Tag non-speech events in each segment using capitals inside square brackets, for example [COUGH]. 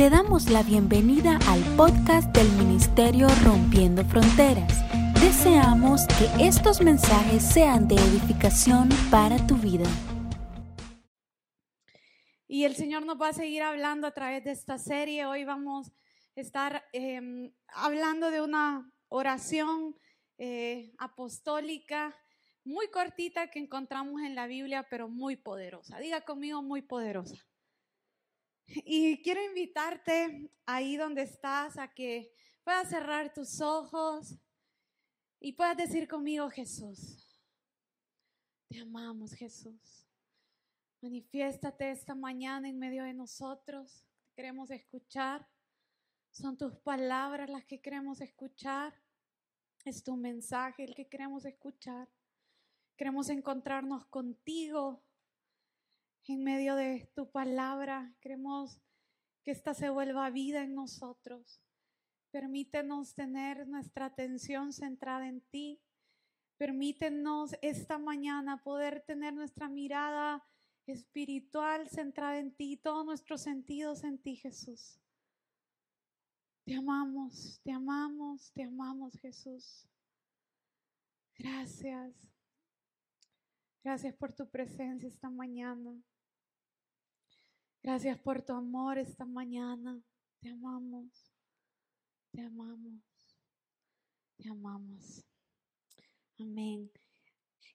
Te damos la bienvenida al podcast del Ministerio Rompiendo Fronteras. Deseamos que estos mensajes sean de edificación para tu vida. Y el Señor nos va a seguir hablando a través de esta serie. Hoy vamos a estar eh, hablando de una oración eh, apostólica muy cortita que encontramos en la Biblia, pero muy poderosa. Diga conmigo, muy poderosa. Y quiero invitarte ahí donde estás a que puedas cerrar tus ojos y puedas decir conmigo, Jesús, te amamos, Jesús. Manifiéstate esta mañana en medio de nosotros. Queremos escuchar. Son tus palabras las que queremos escuchar. Es tu mensaje el que queremos escuchar. Queremos encontrarnos contigo en medio de tu palabra. Queremos que esta se vuelva vida en nosotros. Permítenos tener nuestra atención centrada en ti. Permítenos esta mañana poder tener nuestra mirada espiritual centrada en ti, todos nuestros sentidos en ti, Jesús. Te amamos, te amamos, te amamos, Jesús. Gracias. Gracias por tu presencia esta mañana. Gracias por tu amor esta mañana. Te amamos. Te amamos. Te amamos. Amén.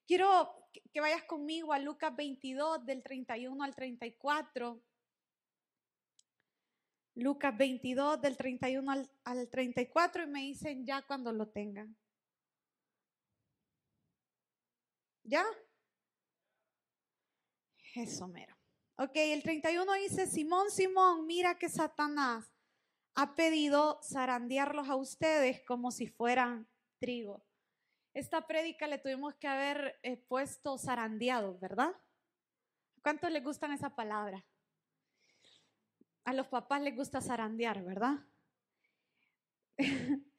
Quiero que vayas conmigo a Lucas 22 del 31 al 34. Lucas 22 del 31 al, al 34 y me dicen ya cuando lo tengan. ¿Ya? Eso. Ok, el 31 dice, Simón, Simón, mira que Satanás ha pedido zarandearlos a ustedes como si fueran trigo. Esta prédica le tuvimos que haber eh, puesto zarandeado, ¿verdad? ¿Cuántos les gustan esa palabra? A los papás les gusta zarandear, ¿verdad? [LAUGHS]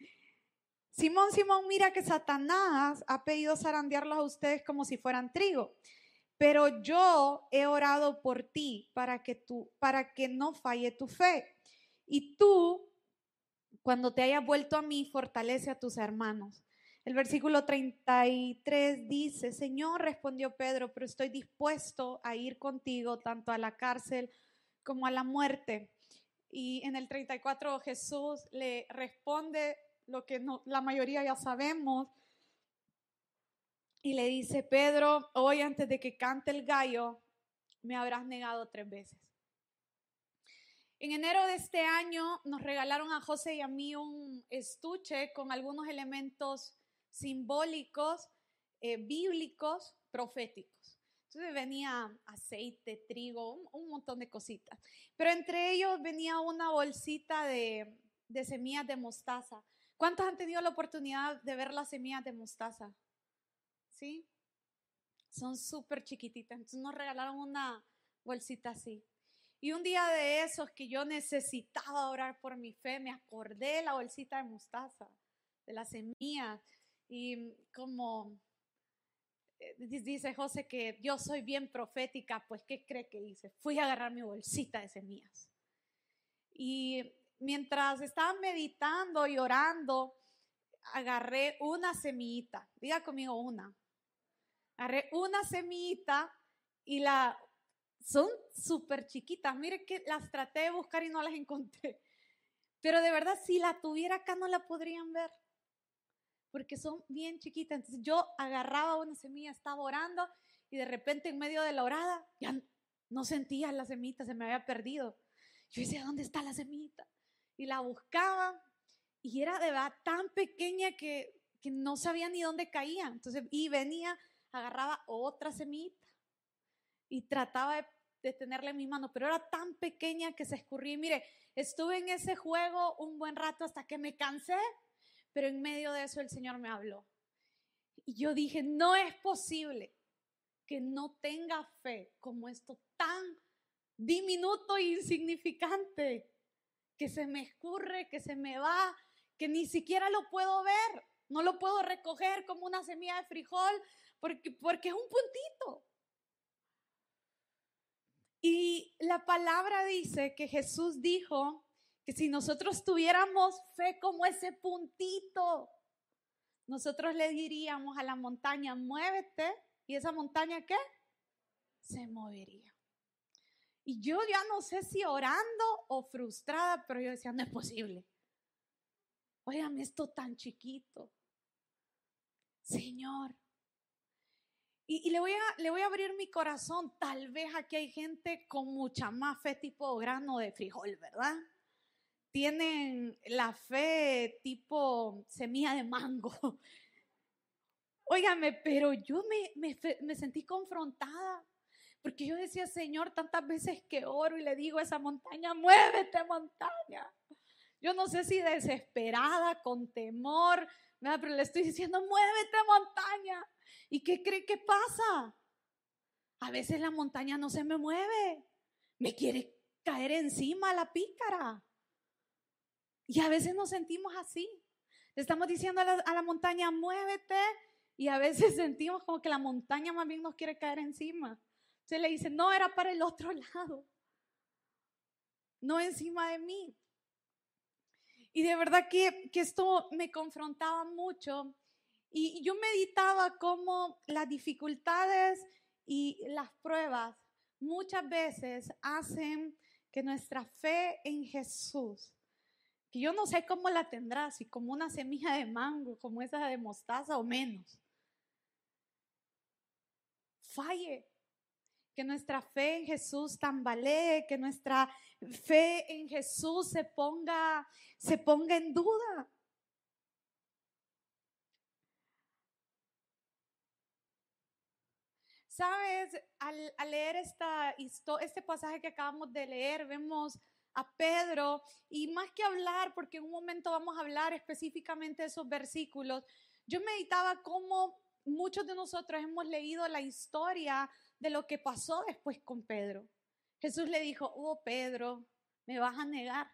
Simón, Simón, mira que Satanás ha pedido zarandearlos a ustedes como si fueran trigo. Pero yo he orado por ti para que tú, para que no falle tu fe. Y tú, cuando te hayas vuelto a mí, fortalece a tus hermanos. El versículo 33 dice, Señor, respondió Pedro, pero estoy dispuesto a ir contigo tanto a la cárcel como a la muerte. Y en el 34 Jesús le responde lo que la mayoría ya sabemos, y le dice, Pedro, hoy antes de que cante el gallo, me habrás negado tres veces. En enero de este año nos regalaron a José y a mí un estuche con algunos elementos simbólicos, eh, bíblicos, proféticos. Entonces venía aceite, trigo, un, montón de cositas. Pero entre ellos venía una bolsita de, de semillas de mostaza. ¿Cuántos han tenido la oportunidad de ver las semillas de mostaza? ¿Sí? Son súper chiquititas. Entonces nos regalaron una bolsita así. Y un día de esos que yo necesitaba orar por mi fe, me acordé de la bolsita de mostaza, de las semillas. Y como eh, dice José que yo soy bien profética, pues ¿qué cree que hice? Fui a agarrar mi bolsita de semillas. Y mientras estaba meditando y orando, agarré una semillita. Diga conmigo una. Agarré una semillita y la... Son súper chiquitas. Mire que las traté de buscar y no las encontré. Pero de verdad, si la tuviera acá no la podrían ver. Porque son bien chiquitas. Entonces yo agarraba una semilla, estaba orando y de repente en medio de la orada ya no sentía la semita, se me había perdido. Yo decía, ¿dónde está la semita? Y la buscaba y era de verdad tan pequeña que, que no sabía ni dónde caía. Entonces, y venía agarraba otra semita y trataba de, tenerla en mi mano, pero era tan pequeña que se escurría. Y mire, estuve en ese juego un buen rato hasta que me cansé, pero en medio de eso el Señor me habló. Y yo dije, no es posible que no tenga fe como esto tan diminuto e insignificante, que se me escurre, que se me va, que ni siquiera lo puedo ver, no lo puedo recoger como una semilla de frijol, porque, porque es un puntito. Y la palabra dice que Jesús dijo que si nosotros tuviéramos fe como ese puntito, nosotros le diríamos a la montaña, muévete, y esa montaña qué? Se movería. Y yo ya no sé si orando o frustrada, pero yo decía, no es posible. Óigame, esto tan chiquito. Señor. Y, le, voy a, le voy a abrir mi corazón. Tal vez aquí hay gente con mucha más fe tipo grano de frijol, ¿verdad? Tienen la fe tipo semilla de mango. [LAUGHS] Óigame, pero yo me, me, me sentí confrontada. Porque yo decía, Señor, tantas veces que oro y le digo a esa montaña, muévete montaña. Yo no sé si desesperada, con temor, pero le estoy diciendo, muévete montaña. ¿Y qué cree que pasa? A veces la montaña no se me mueve. Me quiere caer encima la pícara. Y a veces nos sentimos así. Le estamos diciendo a la, montaña, muévete. Y a veces [LAUGHS] sentimos como que la montaña más bien nos quiere caer encima. Se le dice, no, era para el otro lado. No encima de mí. Y de verdad que, esto me confrontaba mucho. Y yo meditaba cómo las dificultades y las pruebas muchas veces hacen que nuestra fe en Jesús, que yo no sé cómo la tendrá, si como una semilla de mango, como esa de mostaza o menos, falle que nuestra fe en Jesús tambalee, que nuestra fe en Jesús se ponga, se ponga en duda. Sabes, al, leer esta, este pasaje que acabamos de leer, vemos a Pedro y más que hablar, porque en un momento vamos a hablar específicamente de esos versículos, yo meditaba cómo muchos de nosotros hemos leído la historia de lo que pasó después con Pedro. Jesús le dijo, oh Pedro, me vas a negar.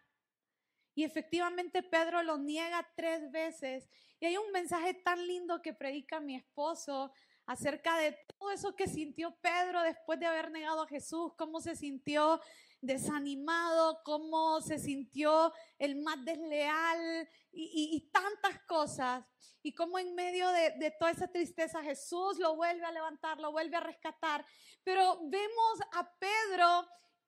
Y efectivamente Pedro lo niega tres veces. Y hay un mensaje tan lindo que predica mi esposo acerca de todo eso que sintió Pedro después de haber negado a Jesús, cómo se sintió desanimado, cómo se sintió el más desleal y, tantas cosas. Y cómo en medio de, de, toda esa tristeza Jesús lo vuelve a levantar, lo vuelve a rescatar. Pero vemos a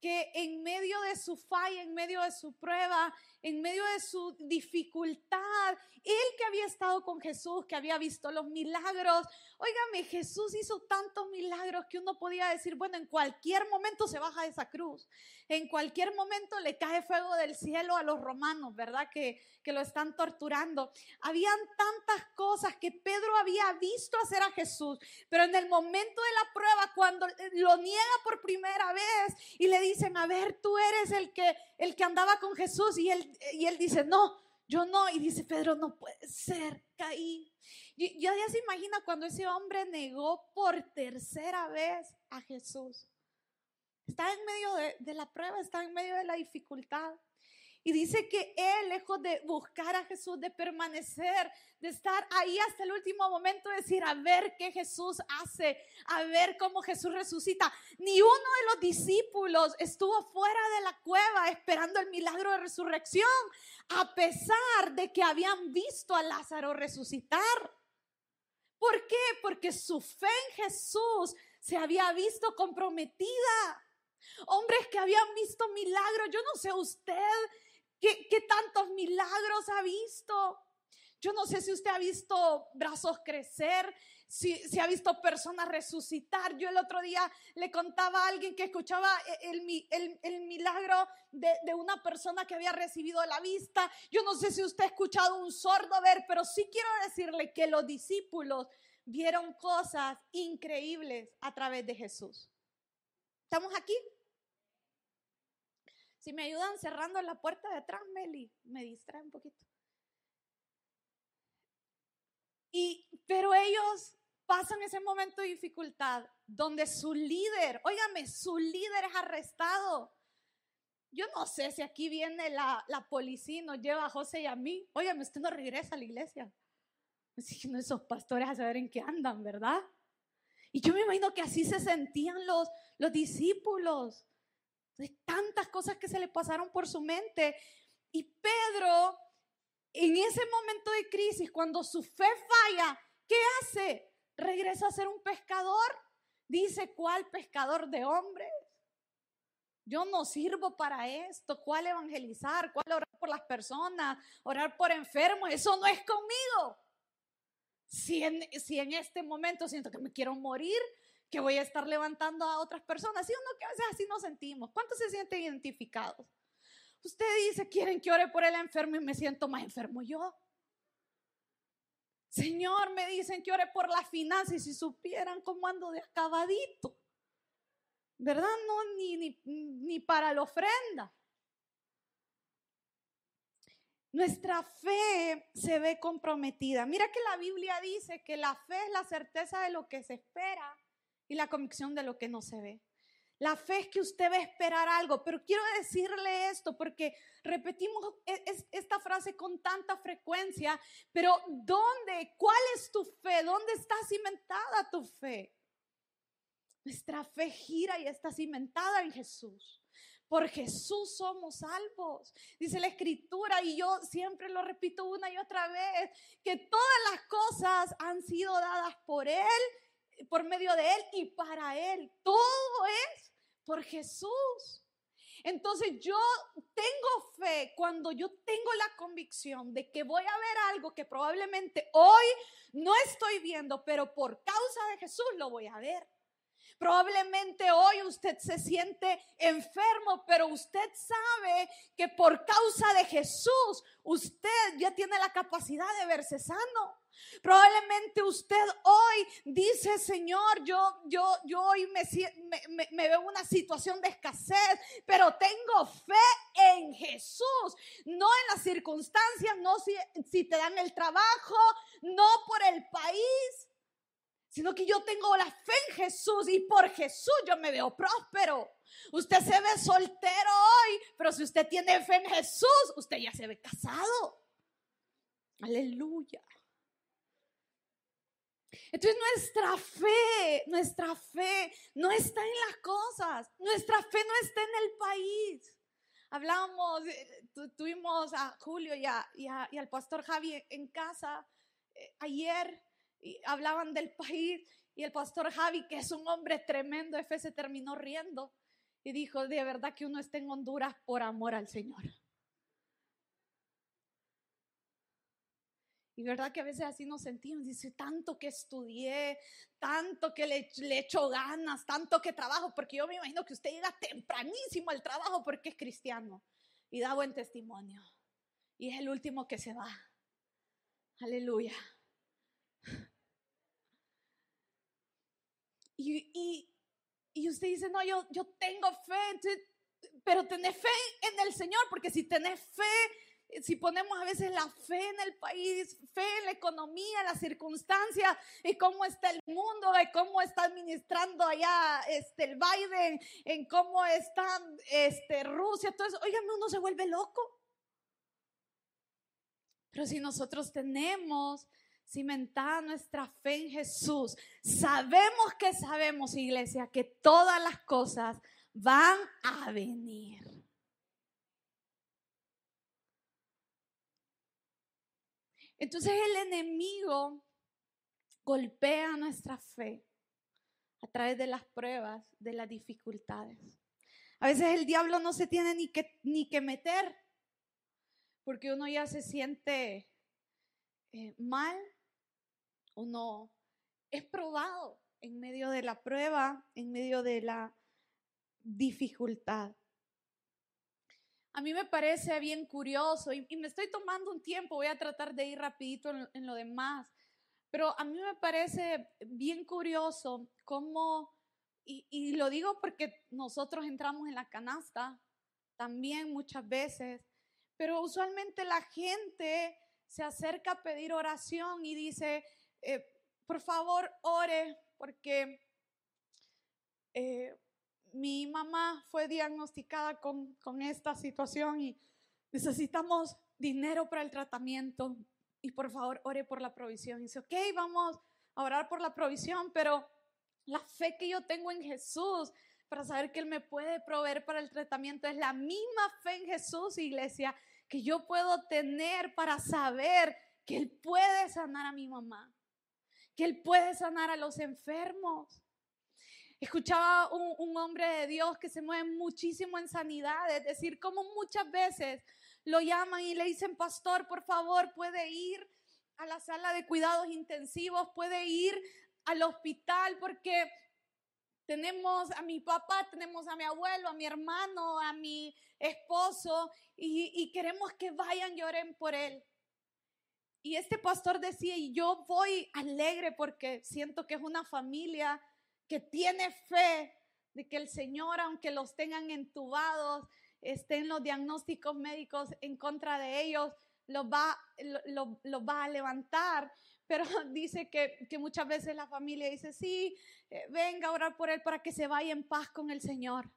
que en medio de su falla, en medio de su prueba, en medio de su dificultad, él que había estado con Jesús, que había visto los milagros, óigame, Jesús hizo tantos milagros que uno podía decir, bueno, en cualquier momento se baja de esa cruz, en cualquier momento le cae fuego del cielo a los romanos, ¿verdad? Que, que lo están torturando. Habían tantas cosas que Pedro había visto hacer a Jesús, pero en el momento de la prueba, cuando lo niega por primera vez y le dicen, a ver, tú eres el que, el que andaba con Jesús y él, y él dice, no, yo no. Y dice, Pedro, no puede ser, caí. Y ya, ya se imagina cuando ese hombre negó por tercera vez a Jesús. Está en medio de, de la prueba, está en medio de la dificultad. Y dice que él, lejos de buscar a Jesús, de permanecer, de estar ahí hasta el último momento, decir, a ver qué Jesús hace, a ver cómo Jesús resucita. Ni uno de los discípulos estuvo fuera de la cueva esperando el milagro de resurrección, a pesar de que habían visto a Lázaro resucitar. ¿Por qué? Porque su fe en Jesús se había visto comprometida. Hombres que habían visto milagros. Yo no sé usted ¿Qué, tantos milagros ha visto? Yo no sé si usted ha visto brazos crecer, si, ha visto personas resucitar. Yo el otro día le contaba a alguien que escuchaba el, el, milagro de, de, una persona que había recibido la vista. Yo no sé si usted ha escuchado un sordo ver, pero sí quiero decirle que los discípulos vieron cosas increíbles a través de Jesús. ¿Estamos aquí? Si me ayudan cerrando la puerta de atrás, Meli, me distrae un poquito. Y, pero ellos pasan ese momento de dificultad donde su líder, óigame, su líder es arrestado. Yo no sé si aquí viene la, policía y nos lleva a José y a mí. Óigame, usted no regresa a la iglesia. esos pastores a saber en qué andan, ¿verdad? Y yo me imagino que así se sentían los, los discípulos de tantas cosas que se le pasaron por su mente. Y Pedro, en ese momento de crisis, cuando su fe falla, ¿qué hace? Regresa a ser un pescador. Dice, ¿cuál pescador de hombres? Yo no sirvo para esto. ¿Cuál evangelizar? ¿Cuál orar por las personas? Orar por enfermos. Eso no es conmigo. Si en este momento siento que me quiero morir, que voy a estar levantando a otras personas. ¿Sí o no? Que a veces así nos sentimos. ¿Cuántos se sienten identificados? Usted dice, quieren que ore por el enfermo y me siento más enfermo yo. Señor, me dicen que ore por las finanzas y si supieran cómo ando de acabadito. ¿Verdad? No, ni, ni, ni para la ofrenda. Nuestra fe se ve comprometida. Mira que la Biblia dice que la fe es la certeza de lo que se espera y la convicción de lo que no se ve. La fe es que usted va a esperar algo, pero quiero decirle esto porque repetimos e, esta frase con tanta frecuencia, pero ¿dónde? ¿Cuál es tu fe? ¿Dónde está cimentada tu fe? Nuestra fe gira y está cimentada en Jesús. Por Jesús somos salvos. Dice la escritura y yo siempre lo repito una y otra vez, que todas las cosas han sido dadas por Él por medio de Él y para Él. Todo es por Jesús. Entonces yo tengo fe cuando yo tengo la convicción de que voy a ver algo que probablemente hoy no estoy viendo, pero por causa de Jesús lo voy a ver. Probablemente hoy usted se siente enfermo, pero usted sabe que por causa de Jesús usted ya tiene la capacidad de verse sano. Probablemente usted hoy dice, Señor, yo, yo, yo hoy me, veo en una situación de escasez, pero tengo fe en Jesús, no en las circunstancias, no si, si te dan el trabajo, no por el país, sino que yo tengo la fe en Jesús y por Jesús yo me veo próspero. Usted se ve soltero hoy, pero si usted tiene fe en Jesús, usted ya se ve casado. Aleluya. Entonces nuestra fe, nuestra fe no está en las cosas, nuestra fe no está en el país. Hablábamos, eh, tuvimos a Julio y, y, al pastor Javi en casa eh, ayer y hablaban del país y el pastor Javi, que es un hombre tremendo fe, se terminó riendo y dijo, de verdad que uno está en Honduras por amor al Señor. Y verdad que a veces así nos sentimos, dice, tanto que estudié, tanto que le, le echo ganas, tanto que trabajo, porque yo me imagino que usted llega tempranísimo al trabajo porque es cristiano y da buen testimonio. Y es el último que se va. Aleluya. Y, y, usted dice, no, yo, yo tengo fe, pero tenés fe en el Señor, porque si tenés fe si ponemos a veces la fe en el país, fe en la economía, en las circunstancias, y cómo está el mundo, y cómo está administrando allá este, el Biden, en cómo está este, Rusia, todo eso, oigan, uno se vuelve loco. Pero si nosotros tenemos cimentada nuestra fe en Jesús, sabemos que sabemos, iglesia, que todas las cosas van a venir. Entonces el enemigo golpea nuestra fe a través de las pruebas, de las dificultades. A veces el diablo no se tiene ni que, ni que meter porque uno ya se siente eh, mal, uno es probado en medio de la prueba, en medio de la dificultad. A mí me parece bien curioso y, me estoy tomando un tiempo, voy a tratar de ir rapidito en, lo demás, pero a mí me parece bien curioso cómo, y, lo digo porque nosotros entramos en la canasta también muchas veces, pero usualmente la gente se acerca a pedir oración y dice, eh, por favor, ore porque eh, mi mamá fue diagnosticada con, esta situación y necesitamos dinero para el tratamiento y por favor ore por la provisión. Y dice, ok, vamos a orar por la provisión, pero la fe que yo tengo en Jesús para saber que Él me puede proveer para el tratamiento es la misma fe en Jesús, iglesia, que yo puedo tener para saber que Él puede sanar a mi mamá, que Él puede sanar a los enfermos. Escuchaba un, un, hombre de Dios que se mueve muchísimo en sanidad, es decir, como muchas veces lo llaman y le dicen, pastor, por favor, puede ir a la sala de cuidados intensivos, puede ir al hospital porque tenemos a mi papá, tenemos a mi abuelo, a mi hermano, a mi esposo y, queremos que vayan y oren por él. Y este pastor decía, y yo voy alegre porque siento que es una familia que tiene fe de que el Señor, aunque los tengan entubados, estén los diagnósticos médicos en contra de ellos, los va, lo, va a levantar. Pero [LAUGHS] dice que, que, muchas veces la familia dice, sí, eh, venga a orar por él para que se vaya en paz con el Señor.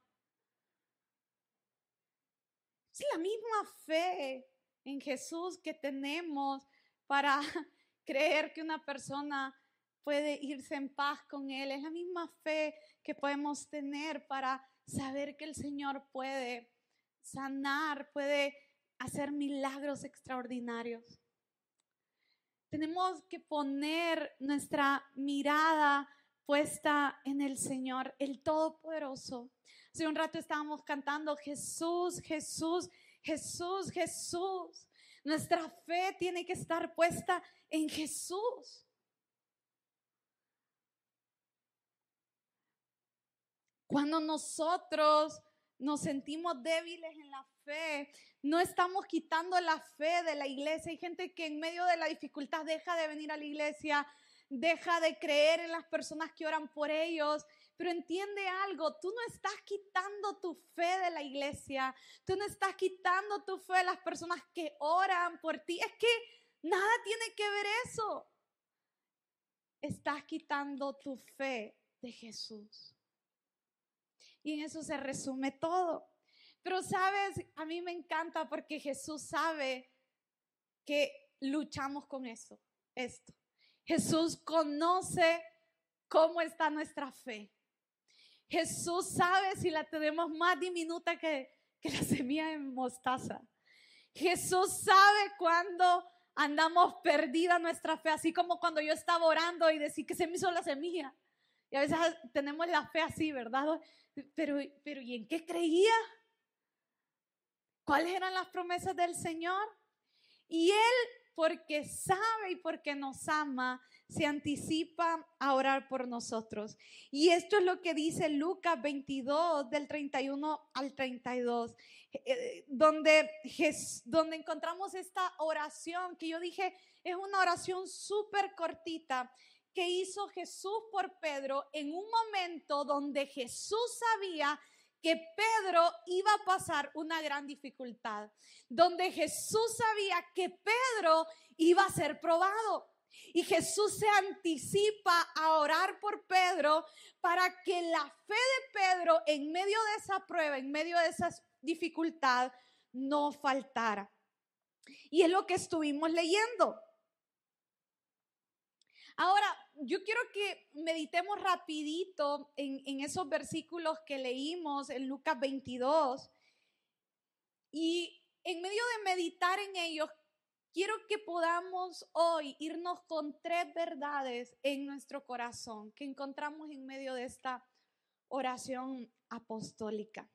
Es la misma fe en Jesús que tenemos para [LAUGHS] creer que una persona puede irse en paz con Él. Es la misma fe que podemos tener para saber que el Señor puede sanar, puede hacer milagros extraordinarios. Tenemos que poner nuestra mirada puesta en el Señor, el Todopoderoso. Hace un rato estábamos cantando Jesús, Jesús, Jesús, Jesús. Nuestra fe tiene que estar puesta en Jesús. Cuando nosotros nos sentimos débiles en la fe, no estamos quitando la fe de la iglesia. Hay gente que en medio de la dificultad deja de venir a la iglesia, deja de creer en las personas que oran por ellos. Pero entiende algo, tú no estás quitando tu fe de la iglesia, tú no estás quitando tu fe de las personas que oran por ti. Es que nada tiene que ver eso. Estás quitando tu fe de Jesús. Y en eso se resume todo. Pero sabes, a mí me encanta porque Jesús sabe que luchamos con eso, esto. Jesús conoce cómo está nuestra fe. Jesús sabe si la tenemos más diminuta que, que la semilla de mostaza. Jesús sabe cuando andamos perdida nuestra fe, así como cuando yo estaba orando y decía que se me hizo la semilla. Y a veces tenemos la fe así, ¿verdad? Pero, pero ¿y en qué creía? ¿Cuáles eran las promesas del Señor? Y Él, porque sabe y porque nos ama, se anticipa a orar por nosotros. Y esto es lo que dice Lucas 22, del 31 al 32, eh, donde, donde encontramos esta oración que yo dije es una oración súper cortita que hizo Jesús por Pedro en un momento donde Jesús sabía que Pedro iba a pasar una gran dificultad, donde Jesús sabía que Pedro iba a ser probado. Y Jesús se anticipa a orar por Pedro para que la fe de Pedro en medio de esa prueba, en medio de esa dificultad, no faltara. Y es lo que estuvimos leyendo. Ahora, yo quiero que meditemos rapidito en, esos versículos que leímos en Lucas 22. Y en medio de meditar en ellos, quiero que podamos hoy irnos con tres verdades en nuestro corazón que encontramos en medio de esta oración apostólica,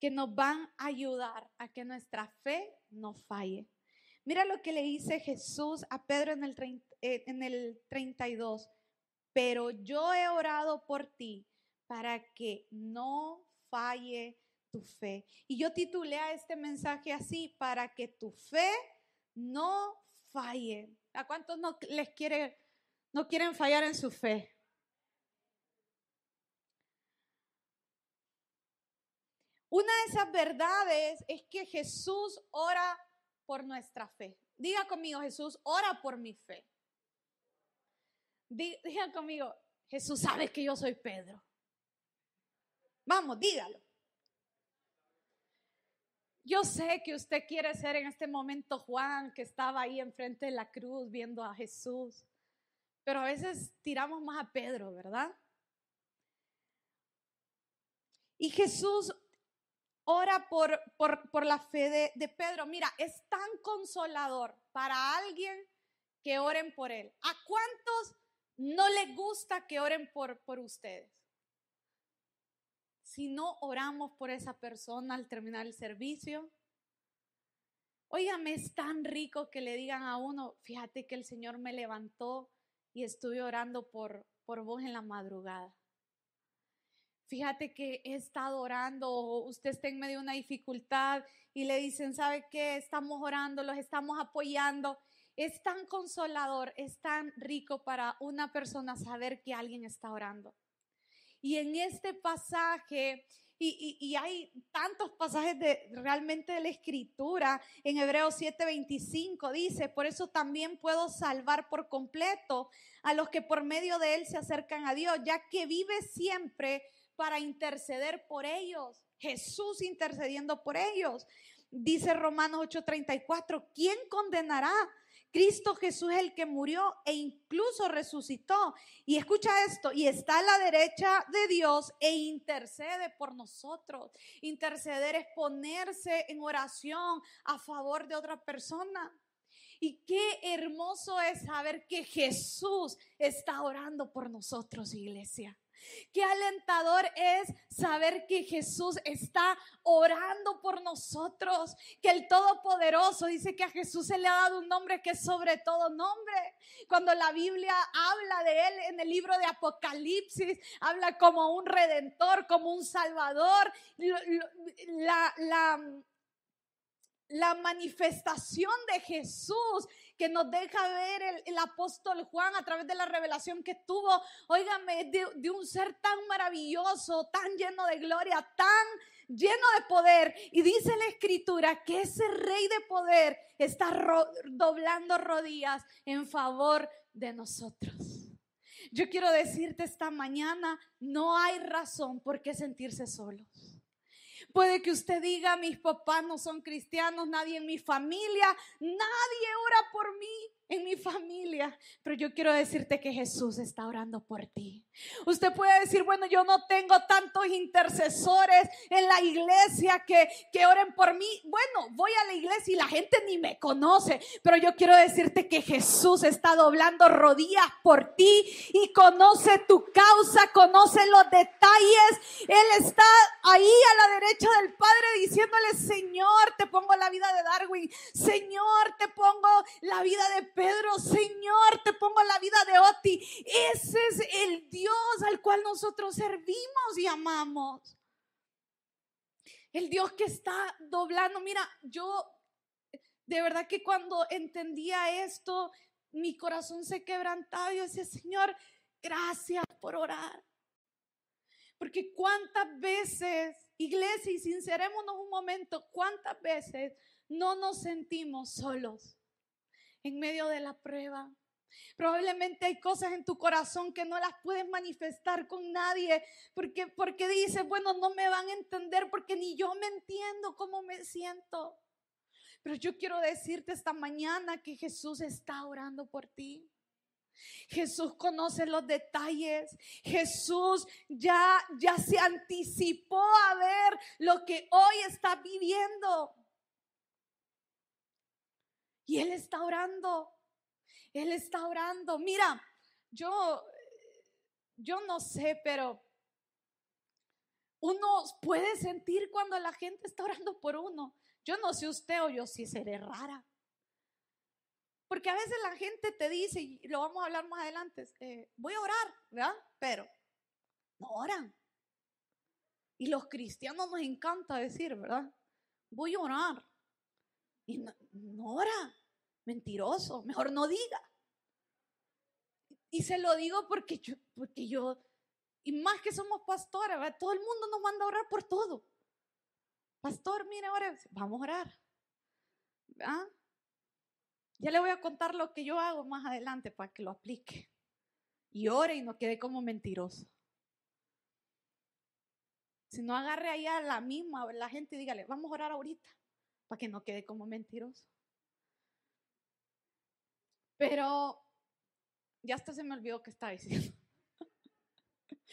que nos van a ayudar a que nuestra fe no falle. Mira lo que le dice Jesús a Pedro en el, en el 32. Pero yo he orado por ti para que no falle tu fe. Y yo titulé a este mensaje así, para que tu fe no falle. ¿A cuántos no les quiere, no quieren fallar en su fe? Una de esas verdades es que Jesús ora por nuestra fe. Diga conmigo, Jesús, ora por mi fe. Diga conmigo, Jesús sabe que yo soy Pedro. Vamos, dígalo. Yo sé que usted quiere ser en este momento Juan, que estaba ahí enfrente de la cruz viendo a Jesús. Pero a veces tiramos más a Pedro, ¿verdad? Y Jesús ora por, por, la fe de, de Pedro. Mira, es tan consolador para alguien que oren por él. ¿A cuántos no les gusta que oren por, por ustedes? Si no oramos por esa persona al terminar el servicio, Óigame, es tan rico que le digan a uno, fíjate que el Señor me levantó y estuve orando por, por vos en la madrugada. Fíjate que he estado orando, usted está en medio de una dificultad y le dicen, ¿sabe qué? Estamos orando, los estamos apoyando. Es tan consolador, es tan rico para una persona saber que alguien está orando. Y en este pasaje y, hay tantos pasajes de realmente de la escritura. En Hebreos 7:25 dice, por eso también puedo salvar por completo a los que por medio de él se acercan a Dios, ya que vive siempre para interceder por ellos. Jesús intercediendo por ellos. Dice Romanos 8:34, ¿quién condenará? Cristo Jesús es el que murió e incluso resucitó. Y escucha esto, y está a la derecha de Dios e intercede por nosotros. Interceder es ponerse en oración a favor de otra persona. Y qué hermoso es saber que Jesús está orando por nosotros, iglesia. Qué alentador es saber que Jesús está orando por nosotros, que el Todopoderoso dice que a Jesús se le ha dado un nombre que es sobre todo nombre. Cuando la Biblia habla de él en el libro de Apocalipsis, habla como un redentor, como un salvador. La, la, manifestación de Jesús que nos deja ver el, apóstol Juan a través de la revelación que tuvo, óigame, de, un ser tan maravilloso, tan lleno de gloria, tan lleno de poder. Y dice la escritura que ese rey de poder está doblando rodillas en favor de nosotros. Yo quiero decirte esta mañana, no hay razón por qué sentirse solos. Puede que usted diga, mis papás no son cristianos, nadie en mi familia, nadie ora por mí en mi familia, pero yo quiero decirte que Jesús está orando por ti. Usted puede decir, bueno, yo no tengo tantos intercesores en la iglesia que, que oren por mí. Bueno, voy a la iglesia y la gente ni me conoce, pero yo quiero decirte que Jesús está doblando rodillas por ti y conoce tu causa, conoce los detalles. Él está ahí a la derecha del Padre diciéndole, Señor, te pongo la vida de Darwin, Señor, te pongo la vida de Pedro, Señor, te pongo la vida de Oti. Ese es el Dios al cual nosotros servimos y amamos. El Dios que está doblando. Mira, yo de verdad que cuando entendía esto, mi corazón se quebrantaba. Yo decía, Señor, gracias por orar. Porque cuántas veces, iglesia, y sincerémonos un momento, cuántas veces no nos sentimos solos en medio de la prueba. Probablemente hay cosas en tu corazón que no las puedes manifestar con nadie porque, porque dices, bueno, no me van a entender porque ni yo me entiendo cómo me siento. Pero yo quiero decirte esta mañana que Jesús está orando por ti. Jesús conoce los detalles. Jesús ya ya se anticipó a ver lo que hoy está viviendo. Y Él está orando. Él está orando. Mira, yo, yo no sé, pero uno puede sentir cuando la gente está orando por uno. Yo no sé usted o yo sí seré rara. Porque a veces la gente te dice, y lo vamos a hablar más adelante, eh, voy a orar, ¿verdad? Pero no oran. Y los cristianos nos encanta decir, ¿verdad? Voy a orar. Y no, ora, mentiroso, mejor no diga. Y se lo digo porque yo, porque yo, y más que somos pastores, todo el mundo nos manda a orar por todo. Pastor, mire, ahora vamos a orar. Ya le voy a contar lo que yo hago más adelante para que lo aplique. Y ore y no quede como mentiroso. Si no agarre ahí a la misma, la gente dígale, vamos a orar ahorita para que no quede como mentiroso. Pero ya hasta se me olvidó que estaba diciendo. [LAUGHS]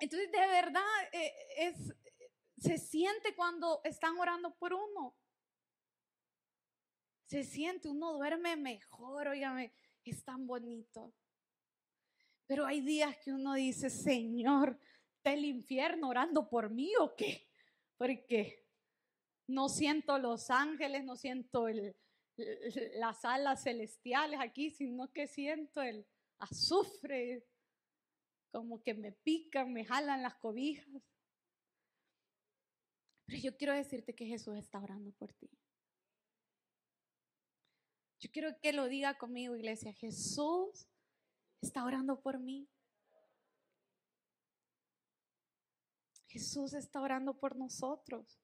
Entonces, de verdad, eh, es, se siente cuando están orando por uno. Se siente, uno duerme mejor, oígame, es tan bonito. Pero hay días que uno dice, Señor, ¿está el infierno orando por mí o qué? Porque no siento los ángeles, no siento las alas celestiales aquí, sino que siento el azufre, como que me pican, me jalan las cobijas. Pero yo quiero decirte que Jesús está orando por ti. Yo quiero que lo diga conmigo, iglesia. Jesús está orando por mí. Jesús está orando por nosotros.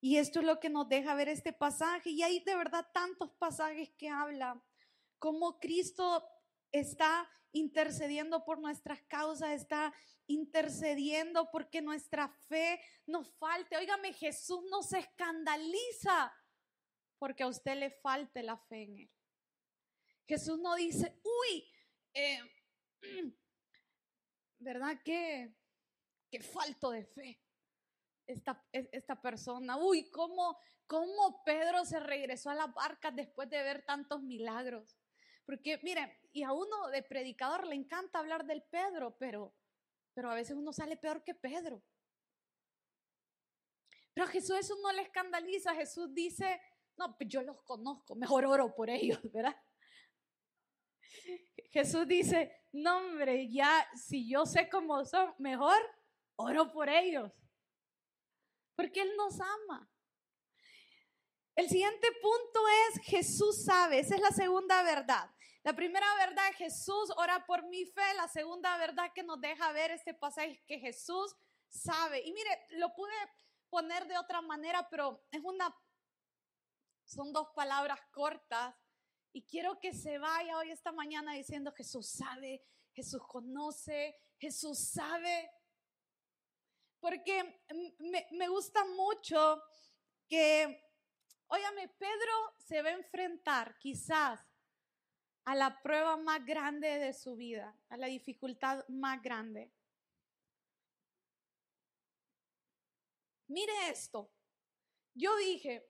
Y esto es lo que nos deja ver este pasaje. Y hay de verdad tantos pasajes que hablan cómo Cristo está intercediendo por nuestras causas, está intercediendo porque nuestra fe nos falte. Óigame, Jesús no se escandaliza porque a usted le falte la fe en Él. Jesús no dice, uy, eh, [CLEARS THROAT] ¿verdad que, que falto de fe? Esta, esta, persona. Uy, ¿cómo, ¿cómo Pedro se regresó a la barca después de ver tantos milagros? Porque, miren, y a uno de predicador le encanta hablar del Pedro, pero, pero a veces uno sale peor que Pedro. Pero a Jesús eso no le escandaliza. Jesús dice, no, pues yo los conozco, mejor oro por ellos, ¿verdad? Jesús dice, no hombre, ya si yo sé cómo son, mejor oro por ellos. Porque Él nos ama. El siguiente punto es Jesús sabe, esa es la segunda verdad. La primera verdad, Jesús ora por mi fe. La segunda verdad que nos deja ver este pasaje es que Jesús sabe. Y mire, lo pude poner de otra manera, pero es una, son dos palabras cortas. Y quiero que se vaya hoy esta mañana diciendo Jesús sabe, Jesús conoce, Jesús sabe. Porque me, gusta mucho que, óyame, Pedro se va a enfrentar quizás a la prueba más grande de su vida, a la dificultad más grande. Mire esto. Yo dije,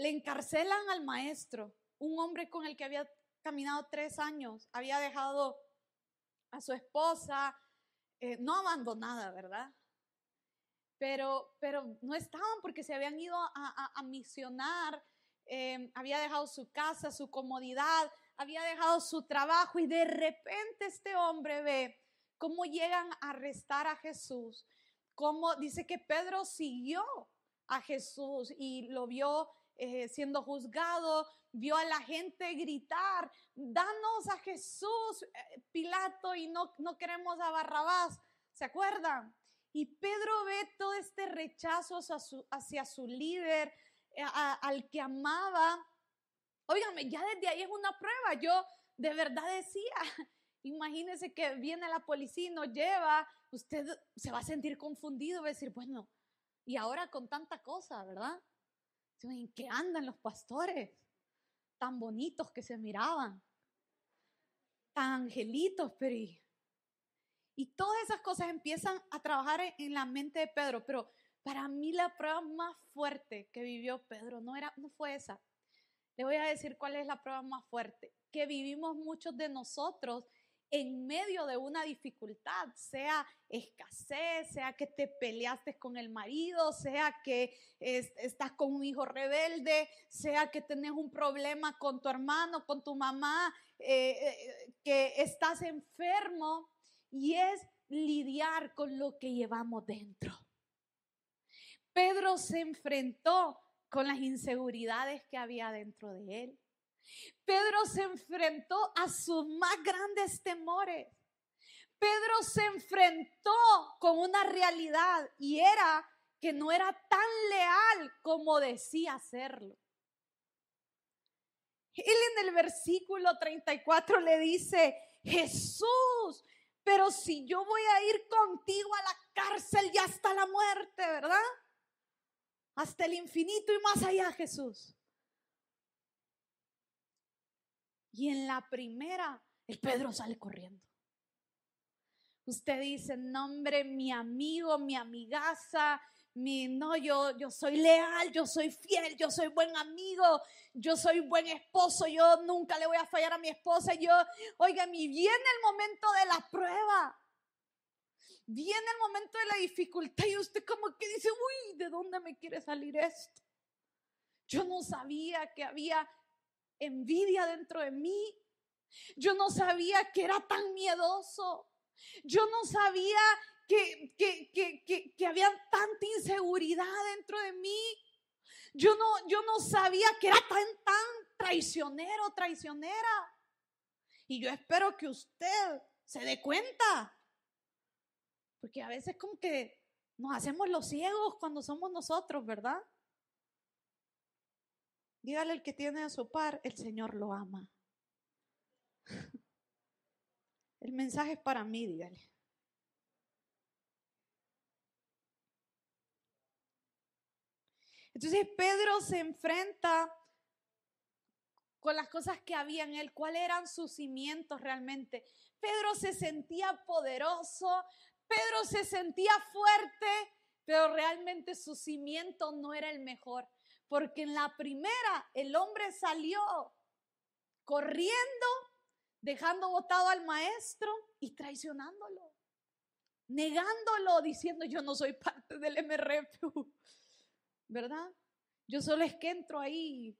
le encarcelan al maestro, un hombre con el que había caminado tres años, había dejado a su esposa, eh, no abandonada, ¿verdad? Pero, pero no estaban porque se habían ido a, misionar, eh, había dejado su casa, su comodidad, había dejado su trabajo y de repente este hombre ve cómo llegan a arrestar a Jesús, cómo dice que Pedro siguió a Jesús y lo vio eh, siendo juzgado, vio a la gente gritar, danos a Jesús, eh, Pilato, y no, no queremos a Barrabás, ¿se acuerdan? Y Pedro ve todo este rechazo hacia su, líder, eh, al que amaba, Óigame, ya desde ahí es una prueba. Yo de verdad decía, [LAUGHS] imagínese que viene la policía y nos lleva, usted se va a sentir confundido, va a decir, bueno, y ahora con tanta cosa, ¿verdad? ¿En qué andan los pastores? Tan bonitos que se miraban, tan angelitos, pero... Y, todas esas cosas empiezan a trabajar en, la mente de Pedro, pero para mí la prueba más fuerte que vivió Pedro no, era, no fue esa, le voy a decir cuál es la prueba más fuerte, que vivimos muchos de nosotros en medio de una dificultad, sea escasez, sea que te peleaste con el marido, sea que estás con un hijo rebelde, sea que tenés un problema con tu hermano, con tu mamá, eh, eh, que estás enfermo y es lidiar con lo que llevamos dentro. Pedro se enfrentó con las inseguridades que había dentro de él. Pedro se enfrentó a sus más grandes temores. Pedro se enfrentó con una realidad y era que no era tan leal como decía serlo. Él en el versículo 34 le dice, Jesús, pero si yo voy a ir contigo a la cárcel ya hasta la muerte, ¿verdad? hasta el infinito y más allá, Jesús. Y en la primera, el Pedro sale corriendo. Usted dice, nombre, mi amigo, mi amigaza, mi, no, yo, yo soy leal, yo soy fiel, yo soy buen amigo, yo soy buen esposo, yo nunca le voy a fallar a mi esposa, yo, oiga, mi viene el momento de la prueba. Viene el momento de la dificultad y usted como que dice, uy, ¿de dónde me quiere salir esto? Yo no sabía que había envidia dentro de mí. Yo no sabía que era tan miedoso. Yo no sabía que, que, que, había tanta inseguridad dentro de mí. Yo no, yo no sabía que era tan, tan traicionero, traicionera. Y yo espero que usted se dé cuenta. Porque a veces como que nos hacemos los ciegos cuando somos nosotros, ¿verdad? Dígale al que tiene a su par, el Señor lo ama. [LAUGHS] El mensaje es para mí, dígale. Entonces Pedro se enfrenta con las cosas que había en él, cuáles eran sus cimientos realmente. Pedro se sentía poderoso, Pedro se sentía fuerte, pero realmente su cimiento no era el mejor, porque en la primera el hombre salió corriendo dejando votado al maestro y traicionándolo, negándolo, diciendo yo no soy parte del MRF, ¿verdad? Yo solo es que entro ahí.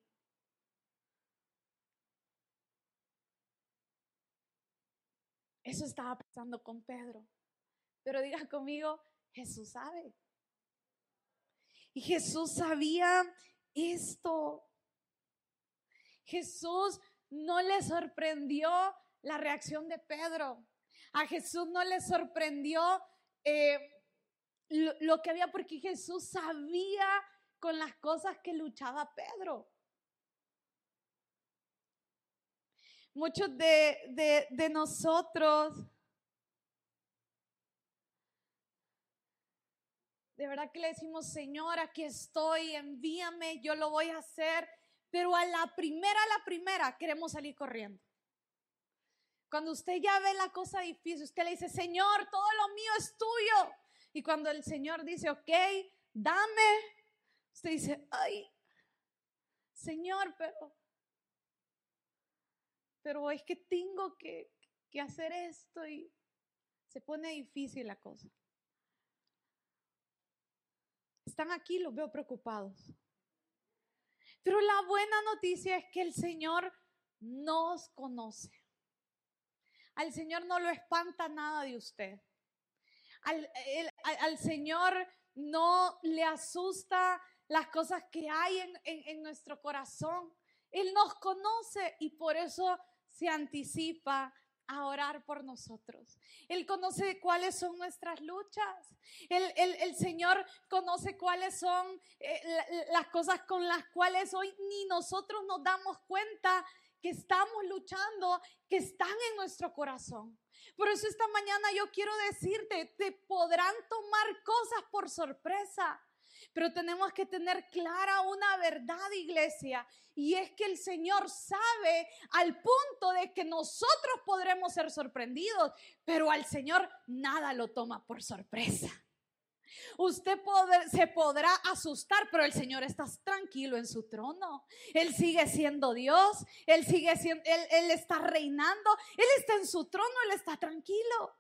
Eso estaba pasando con Pedro. Pero diga conmigo, Jesús sabe. Y Jesús sabía esto. Jesús no le sorprendió la reacción de Pedro. A Jesús no le sorprendió eh, lo, que había porque Jesús sabía con las cosas que luchaba Pedro. Muchos de, de nosotros, de verdad que le decimos, Señor, aquí estoy, envíame, yo lo voy a hacer pero a la primera, a la primera queremos salir corriendo. Cuando usted ya ve la cosa difícil, usted le dice, Señor, todo lo mío es tuyo. Y cuando el Señor dice, ok, dame, usted dice, ay, Señor, pero, pero es que tengo que, que hacer esto y se pone difícil la cosa. Están aquí, los veo preocupados. Pero la buena noticia es que el Señor nos conoce. Al Señor no lo espanta nada de usted. Al, Señor no le asusta las cosas que hay en, en nuestro corazón. Él nos conoce y por eso se anticipa a orar por nosotros. Él conoce cuáles son nuestras luchas. El, Señor conoce cuáles son eh, las cosas con las cuales hoy ni nosotros nos damos cuenta que estamos luchando, que están en nuestro corazón. Por eso esta mañana yo quiero decirte, te podrán tomar cosas por sorpresa. Pero tenemos que tener clara una verdad, iglesia, y es que el Señor sabe al punto de que nosotros podremos ser sorprendidos, pero al Señor nada lo toma por sorpresa. Usted se podrá asustar, pero el Señor está tranquilo en su trono. Él sigue siendo Dios, Él sigue siendo, Él, él está reinando, Él está en su trono, Él está tranquilo.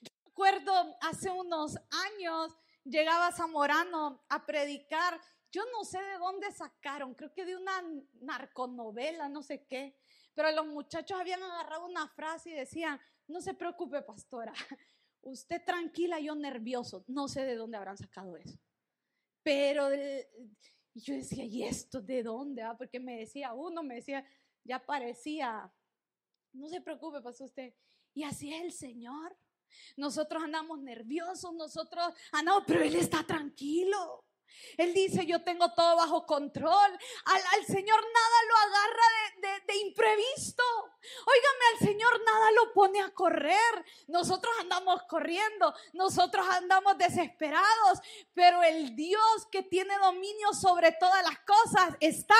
Yo recuerdo hace unos años llegaba Zamorano a predicar. Yo no sé de dónde sacaron, creo que de una narconovela, no sé qué. Pero los muchachos habían agarrado una frase y decían, no se preocupe, pastora, [LAUGHS] usted tranquila, yo nervioso. No sé de dónde habrán sacado eso. Pero yo decía, ¿y esto de dónde? Ah? Porque me decía uno, me decía, ya parecía, no se preocupe, pastor usted. Y así es el Señor. Nosotros andamos nerviosos, nosotros andamos, pero Él está tranquilo. Él dice, yo tengo todo bajo control. Al, Señor nada lo agarra de, de, imprevisto. Óigame, al Señor nada lo pone a correr. Nosotros andamos corriendo, nosotros andamos desesperados, pero el Dios que tiene dominio sobre todas las cosas está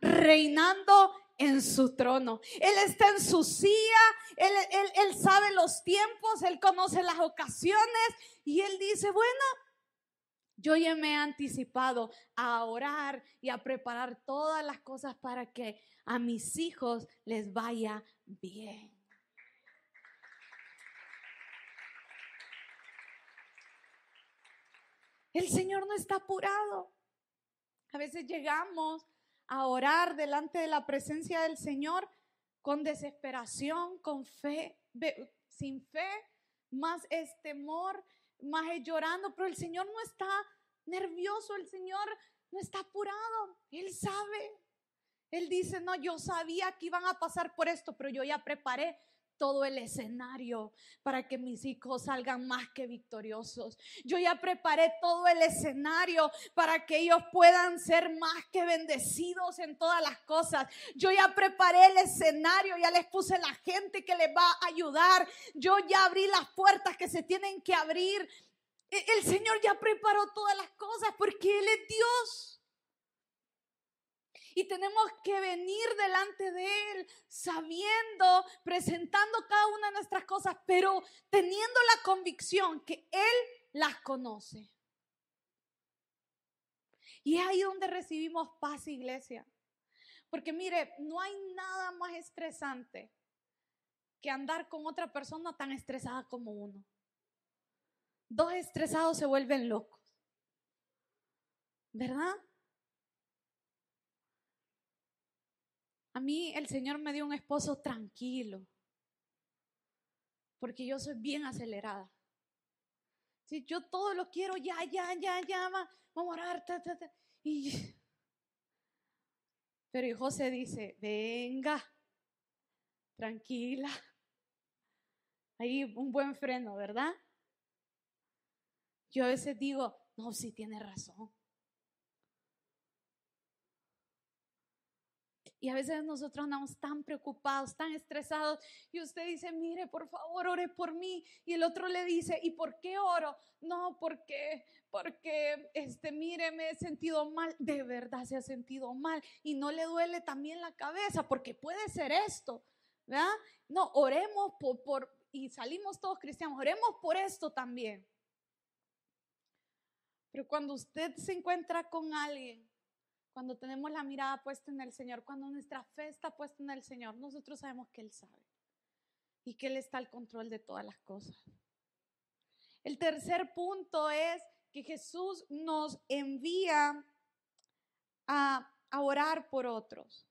reinando en su trono. Él está en su silla, él, él, sabe los tiempos, Él conoce las ocasiones y Él dice, bueno, yo ya me he anticipado a orar y a preparar todas las cosas para que a mis hijos les vaya bien. El Señor no está apurado. A veces llegamos a orar delante de la presencia del Señor con desesperación, con fe, sin fe, más es temor, más es llorando, pero el Señor no está nervioso, el Señor no está apurado, Él sabe. Él dice, no, yo sabía que iban a pasar por esto, pero yo ya preparé todo el escenario para que mis hijos salgan más que victoriosos. Yo ya preparé todo el escenario para que ellos puedan ser más que bendecidos en todas las cosas. Yo ya preparé el escenario, ya les puse la gente que les va a ayudar. Yo ya abrí las puertas que se tienen que abrir. E-, el Señor ya preparó todas las cosas porque Él es Dios. Y tenemos que venir delante de Él sabiendo, presentando cada una de nuestras cosas, pero teniendo la convicción que Él las conoce. Y es ahí donde recibimos paz, iglesia. Porque mire, no hay nada más estresante que andar con otra persona tan estresada como uno. Dos estresados se vuelven locos. ¿Verdad? A mí el Señor me dio un esposo tranquilo, porque yo soy bien acelerada. Si yo todo lo quiero ya, ya, ya, ya, vamos a orar, ta, ta, ta. Y... [LAUGHS] Pero José dice, venga, tranquila. Ahí un buen freno, ¿verdad? Yo a veces digo, no, sí tiene razón. Y a veces nosotros andamos tan preocupados, tan estresados. Y usted dice, mire, por favor, ore por mí. Y el otro le dice, ¿y por qué oro? No, porque, porque, este, mire, me he sentido mal. De verdad se ha sentido mal. Y no le duele también la cabeza, porque puede ser esto. ¿Verdad? No, oremos por, por, y salimos todos cristianos, oremos por esto también. Pero cuando usted se encuentra con alguien cuando tenemos la mirada puesta en el Señor, cuando nuestra fe está puesta en el Señor, nosotros sabemos que Él sabe y que Él está al control de todas las cosas. El tercer punto es que Jesús nos envía a, orar por otros.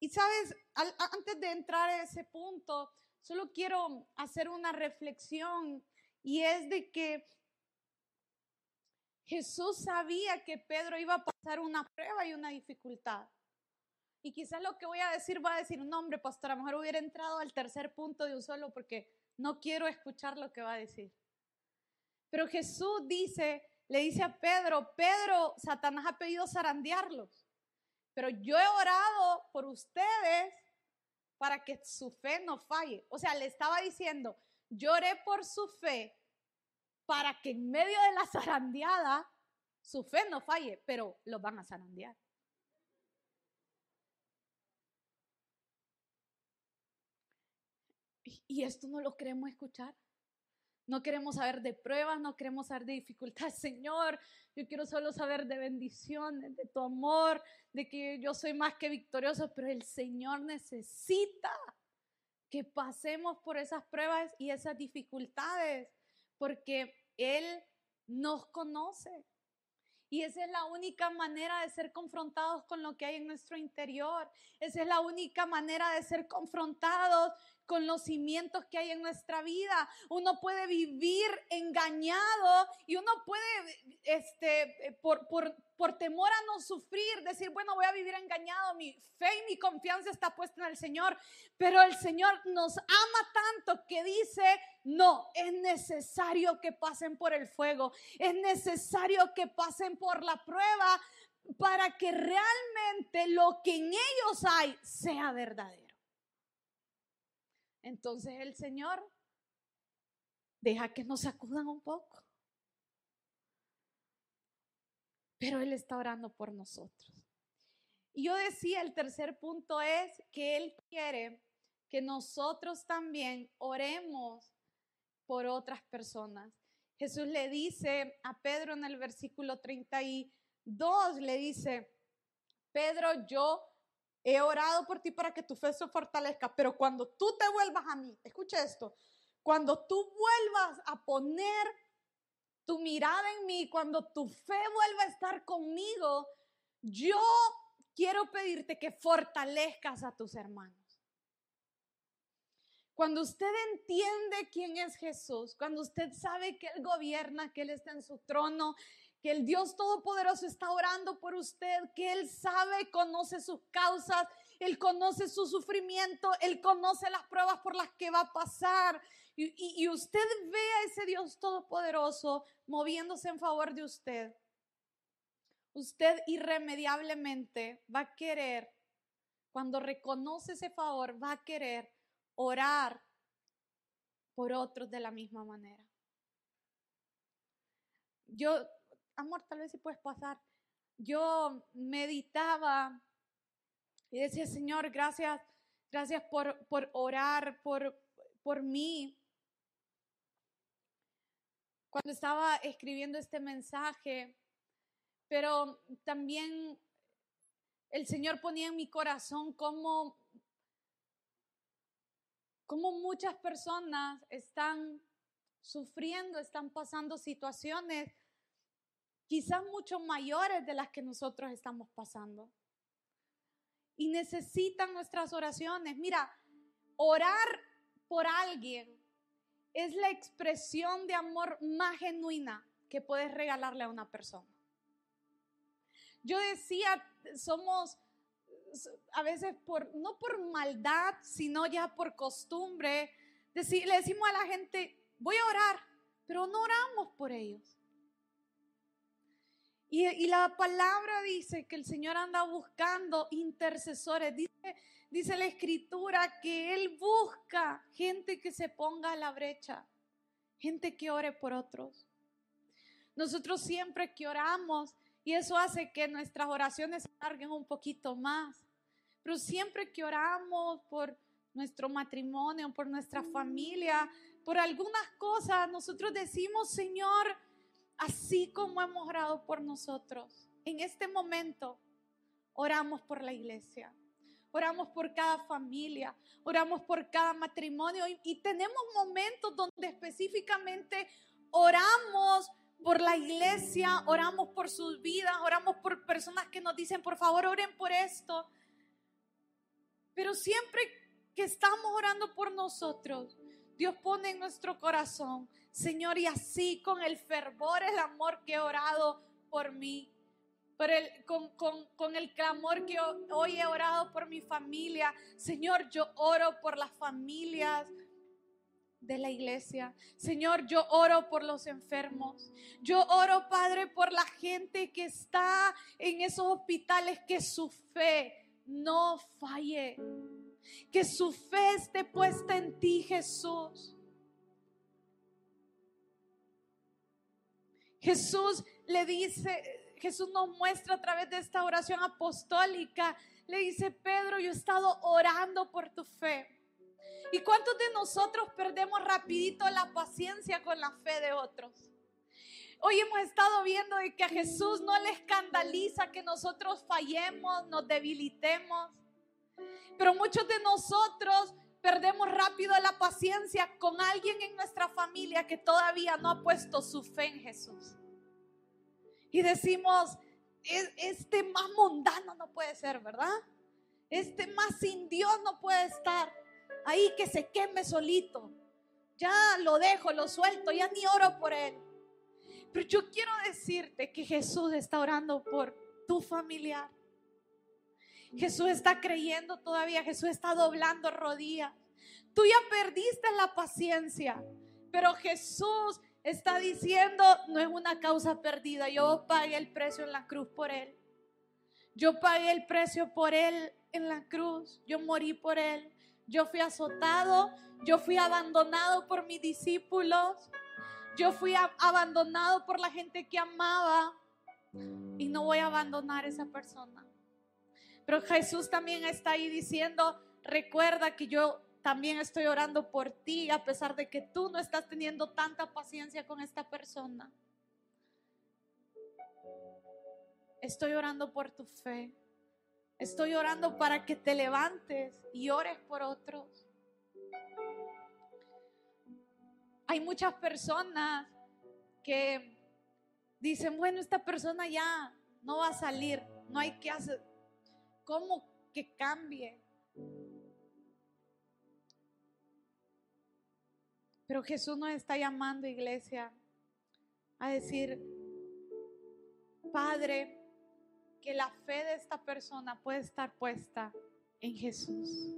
Y sabes, antes de entrar a ese punto, solo quiero hacer una reflexión y es de que Jesús sabía que Pedro iba a pasar una prueba y una dificultad. Y quizás lo que voy a decir va a decir, un hombre, pastor, a lo mejor hubiera entrado al tercer punto de un solo porque no quiero escuchar lo que va a decir. Pero Jesús dice, le dice a Pedro, Pedro, Satanás ha pedido zarandearlos, pero yo he orado por ustedes para que su fe no falle. O sea, le estaba diciendo, Lloré por su fe para que en medio de la zarandeada su fe no falle, pero lo van a zarandear. Y esto no lo queremos escuchar. No queremos saber de pruebas, no queremos saber de dificultades. [LAUGHS] Señor, yo quiero solo saber de bendiciones, de tu amor, de que yo soy más que victorioso, pero el Señor necesita que pasemos por esas pruebas y esas dificultades, porque Él nos conoce. Y esa es la única manera de ser confrontados con lo que hay en nuestro interior. Esa es la única manera de ser confrontados con los cimientos que hay en nuestra vida. Uno puede vivir engañado y uno puede, este, por, por, por temor a no sufrir, decir, bueno, voy a vivir engañado, mi fe y mi confianza está puesta en el Señor, pero el Señor nos ama tanto que dice, no, es necesario que pasen por el fuego, es necesario que pasen por la prueba para que realmente lo que en ellos hay sea verdadero. Entonces el Señor deja que nos sacudan un poco pero Él está orando por nosotros. Y yo decía, el tercer punto es que Él quiere que nosotros también oremos por otras personas. Jesús le dice a Pedro en el versículo 32, le dice, Pedro, yo he orado por ti para que tu fe se fortalezca, pero cuando tú te vuelvas a mí, escucha esto, cuando tú vuelvas a poner tu mirada en mí, cuando tu fe vuelva a estar conmigo, yo quiero pedirte que fortalezcas a tus hermanos. Cuando usted entiende quién es Jesús, cuando usted sabe que Él gobierna, que Él está en su trono, que el Dios Todopoderoso está orando por usted, que Él sabe, conoce sus causas, Él conoce su sufrimiento, Él conoce las pruebas por las que va a pasar. Y, usted ve a ese Dios Todopoderoso moviéndose en favor de usted. Usted irremediablemente va a querer, cuando reconoce ese favor, va a querer orar por otros de la misma manera. Yo, amor, tal vez si puedes pasar. Yo meditaba y decía, Señor, gracias, gracias por, por orar por, por mí. Cuando estaba escribiendo este mensaje, pero también el Señor ponía en mi corazón como cómo muchas personas están sufriendo, están pasando situaciones quizás mucho mayores de las que nosotros estamos pasando. Y necesitan nuestras oraciones. Mira, orar por alguien es la expresión de amor más genuina que puedes regalarle a una persona. Yo decía, somos a veces no por maldad, sino ya por costumbre, le decimos a la gente, voy a orar, pero no oramos por ellos. Y, y, la palabra dice que el Señor anda buscando intercesores. Dice, dice la escritura que Él busca gente que se ponga a la brecha, gente que ore por otros. Nosotros siempre que oramos, y eso hace que nuestras oraciones se larguen un poquito más. Pero siempre que oramos por nuestro matrimonio, por nuestra familia, por algunas cosas, nosotros decimos, Señor, así como hemos orado por nosotros, en este momento oramos por la iglesia. Oramos por cada familia, oramos por cada matrimonio y, y tenemos momentos donde específicamente oramos por la iglesia, oramos por sus vidas, oramos por personas que nos dicen, por favor, oren por esto. Pero siempre que estamos orando por nosotros, Dios pone en nuestro corazón, Señor, y así con el fervor, el amor que he orado por mí, por el, con, con el clamor que hoy he orado por mi familia, Señor, yo oro por las familias de la iglesia. Señor, yo oro por los enfermos. Yo oro, Padre, por la gente que está en esos hospitales, que su fe no falle. Que su fe esté puesta en ti, Jesús. Jesús le dice, Jesús nos muestra a través de esta oración apostólica, le dice, Pedro, yo he estado orando por tu fe. ¿Y cuántos de nosotros perdemos rapidito la paciencia con la fe de otros? Hoy hemos estado viendo de que a Jesús no le escandaliza que nosotros fallemos, nos debilitemos. Pero muchos de nosotros perdemos rápido la paciencia con alguien en nuestra familia que todavía no ha puesto su fe en Jesús. Y decimos, este más mundano no puede ser, ¿verdad? Este más sin Dios no puede estar. Ahí que se queme solito. Ya lo dejo, lo suelto, ya ni oro por él. Pero yo quiero decirte que Jesús está orando por tu familiar. Jesús está creyendo todavía, Jesús está doblando rodillas. Tú ya perdiste la paciencia, pero Jesús está diciendo, no es una causa perdida, yo pagué el precio en la cruz por él. Yo pagué el precio por él en la cruz, yo morí por él, yo fui azotado, yo fui abandonado por mis discípulos, yo fui abandonado por la gente que amaba. y no voy a abandonar a esa persona. Pero Jesús también está ahí diciendo, recuerda que yo también estoy orando por ti a pesar de que tú no estás teniendo tanta paciencia con esta persona. Estoy orando por tu fe. Estoy orando para que te levantes y ores por otros. Hay muchas personas que dicen, bueno, esta persona ya no va a salir, no hay que hacer, ¿cómo que cambie? Pero Jesús nos está llamando, iglesia, a decir, Padre, que la fe de esta persona puede estar puesta en Jesús.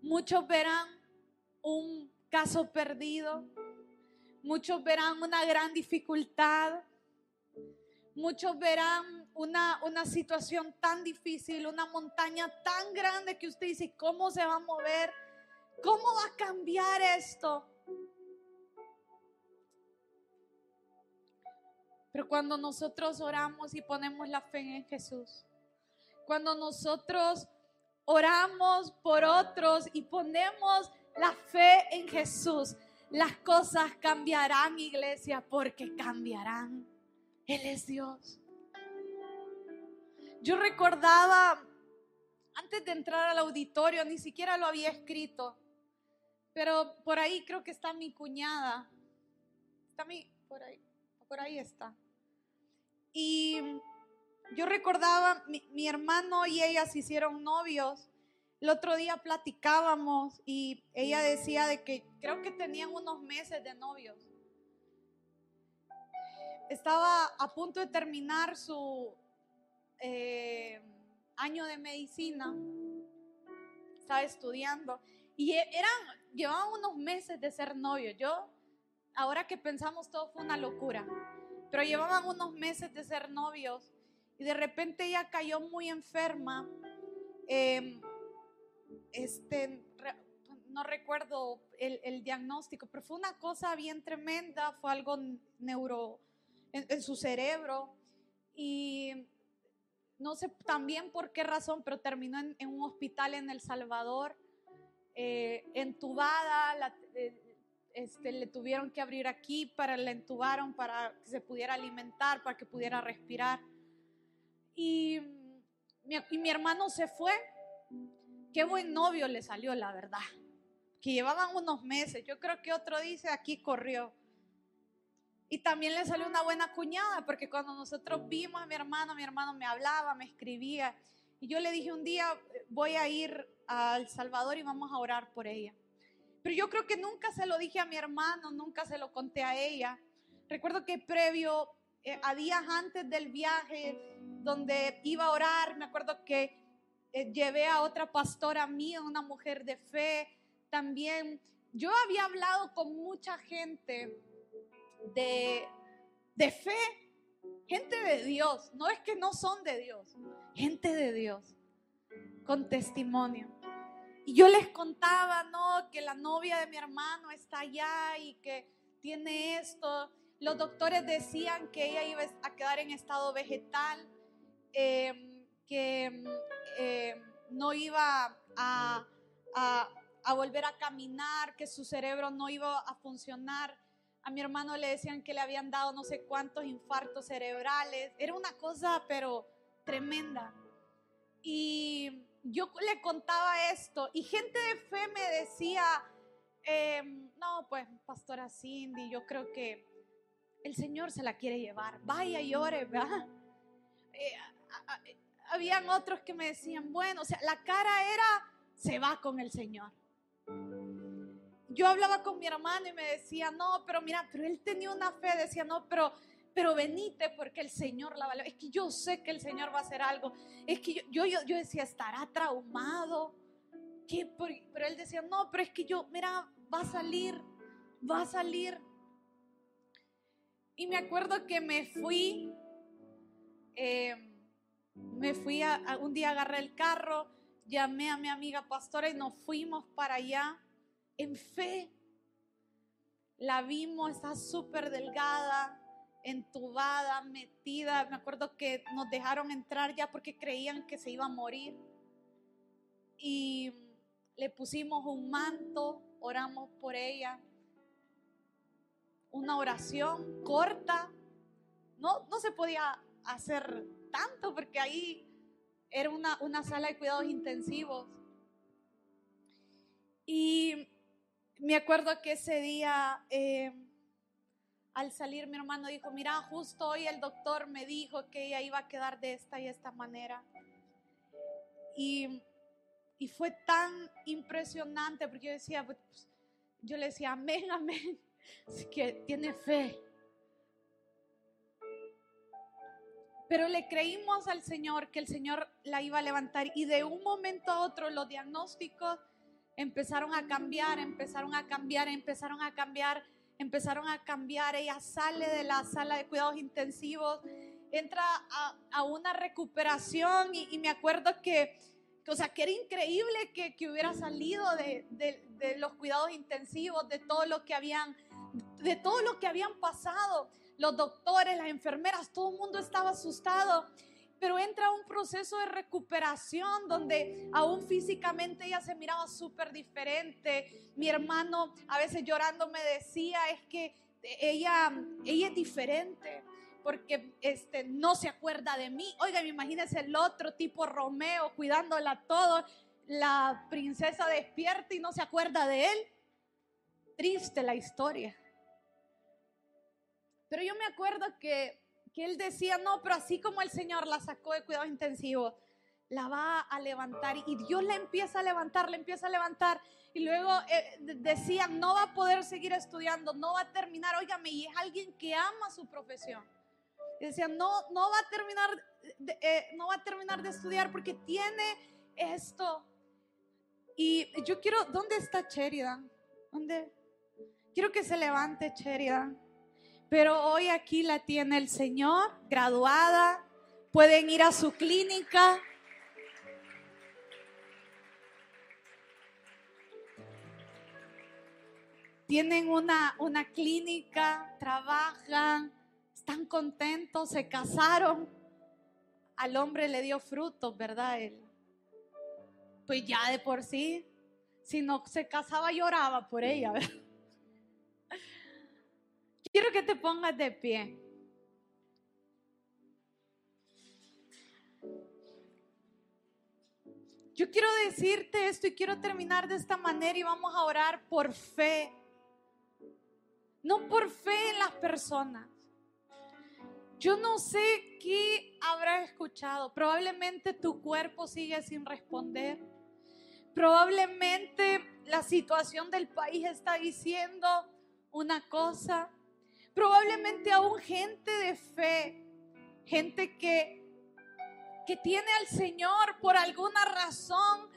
Muchos verán un caso perdido, muchos verán una gran dificultad, muchos verán una, una situación tan difícil, una montaña tan grande que usted dice, ¿cómo se va a mover? ¿Cómo va a cambiar esto? Pero cuando nosotros oramos y ponemos la fe en Jesús, cuando nosotros oramos por otros y ponemos la fe en Jesús, las cosas cambiarán, iglesia, porque cambiarán. Él es Dios. Yo recordaba, antes de entrar al auditorio, ni siquiera lo había escrito, pero por ahí creo que está mi cuñada. Está mi, por ahí, por ahí está. Y yo recordaba, mi, hermano y ella se hicieron novios. El otro día platicábamos y ella decía de que creo que tenían unos meses de novios. Estaba a punto de terminar su eh, año de medicina. Estaba estudiando. Y e, eran, llevaban unos meses de ser novios. Yo, ahora que pensamos, todo fue una locura pero llevaban unos meses de ser novios y de repente ella cayó muy enferma. Em, este, no recuerdo el, diagnóstico, pero fue una cosa bien tremenda, fue algo neuro en, su cerebro y no sé también por qué razón, pero terminó en, un hospital en El Salvador, eh, entubada, la, eh, este, le tuvieron que abrir aquí, para la entubaron para que se pudiera alimentar, para que pudiera respirar. Y mi, y mi hermano se fue. Qué buen novio le salió, la verdad. Que llevaban unos meses. Yo creo que otro dice, aquí corrió. Y también le salió una buena cuñada, porque cuando nosotros vimos a mi hermano, mi hermano me hablaba, me escribía. Y yo le dije un día, voy a ir a El Salvador y vamos a orar por ella. Pero yo creo que nunca se lo dije a mi hermano, nunca se lo conté a ella. Recuerdo que previo, eh, a días antes del viaje, donde iba a orar, me acuerdo que eh, llevé a otra pastora mía, una mujer de fe también. Yo había hablado con mucha gente de, de fe, gente de Dios. No es que no son de Dios, gente de Dios, con testimonio. Y yo les contaba, ¿no? Que la novia de mi hermano está allá y que tiene esto. Los doctores decían que ella iba a quedar en estado vegetal, em, que em, no iba a, a volver a caminar, que su cerebro no iba a funcionar. A mi hermano le decían que le habían dado no sé cuántos infartos cerebrales. Era una cosa, pero tremenda. Y yo le contaba esto y gente de fe me decía, em, no, pues, pastora Cindy, yo creo que el Señor se la quiere llevar, vaya y ore, ¿verdad? Eh, habían otros que me decían, bueno, o sea, la cara era, se va con el Señor. Yo hablaba con mi hermano y me decía, no, pero mira, pero él tenía una fe, decía, no, pero pero venite porque el Señor la va Es que yo sé que el Señor va a hacer algo. Es que yo, yo, yo, decía, estará traumado. ¿Qué? Pero él decía, no, pero es que yo, mira, va a salir, va a salir. Y me acuerdo que me fui, em, me fui a, un día agarré el carro, llamé a mi amiga pastora y nos fuimos para allá en fe. La vimos, está súper delgada, entubada, metida. Me acuerdo que nos dejaron entrar ya porque creían que se iba a morir. Y le pusimos un manto, oramos por ella. Una oración corta. No, no se podía hacer tanto porque ahí era una, una sala de cuidados intensivos. Y me acuerdo que ese día, eh, al salir, mi hermano dijo, mira, justo hoy el doctor me dijo que ella iba a quedar de esta y esta manera. Y, y fue tan impresionante porque yo decía, pues, yo le decía, amén, [LAUGHS] amén, así que tiene fe. Pero le creímos al Señor que el Señor la iba a levantar y de un momento a otro los diagnósticos empezaron a cambiar, empezaron a cambiar, empezaron a cambiar, empezaron a cambiar. Ella sale de la sala de cuidados intensivos, entra a, una recuperación y, me acuerdo que, o sea, que era increíble que, hubiera salido de, de, los cuidados intensivos, de todo lo que habían, de todo lo que habían pasado los doctores, las enfermeras, todo el mundo estaba asustado. Pero entra un proceso de recuperación donde aún físicamente ella se miraba súper diferente. Mi hermano a veces llorando me decía, es que ella, ella es diferente porque este, no se acuerda de mí. Oiga, imagínese el otro tipo Romeo cuidándola todo. La princesa despierta y no se acuerda de él. Triste la historia. Pero yo me acuerdo que, él decía, no, pero así como el Señor la sacó de cuidados intensivos, la va a levantar y Dios la empieza a levantar, la empieza a levantar y luego eh, decía, no va a poder seguir estudiando, no va a terminar, óigame, y es alguien que ama su profesión. Y decía, no, no va a terminar, de, eh, no va a terminar de estudiar porque tiene esto. Y yo quiero, ¿dónde está Sheridan? ¿Dónde? Quiero que se levante Sheridan. Pero hoy aquí la tiene el Señor, graduada. Pueden ir a su clínica. Tienen una, una clínica, trabajan, están contentos, se casaron. Al hombre le dio frutos, ¿verdad? Él. Pues ya de por sí, si no se casaba lloraba por ella, ¿verdad? Quiero que te pongas de pie. Yo quiero decirte esto y quiero terminar de esta manera y vamos a orar por fe. No por fe en las personas. Yo no sé qué habrás escuchado. Probablemente tu cuerpo sigue sin responder. Probablemente la situación del país está diciendo una cosa Probablemente aún gente de fe, gente que, que tiene al Señor por alguna razón,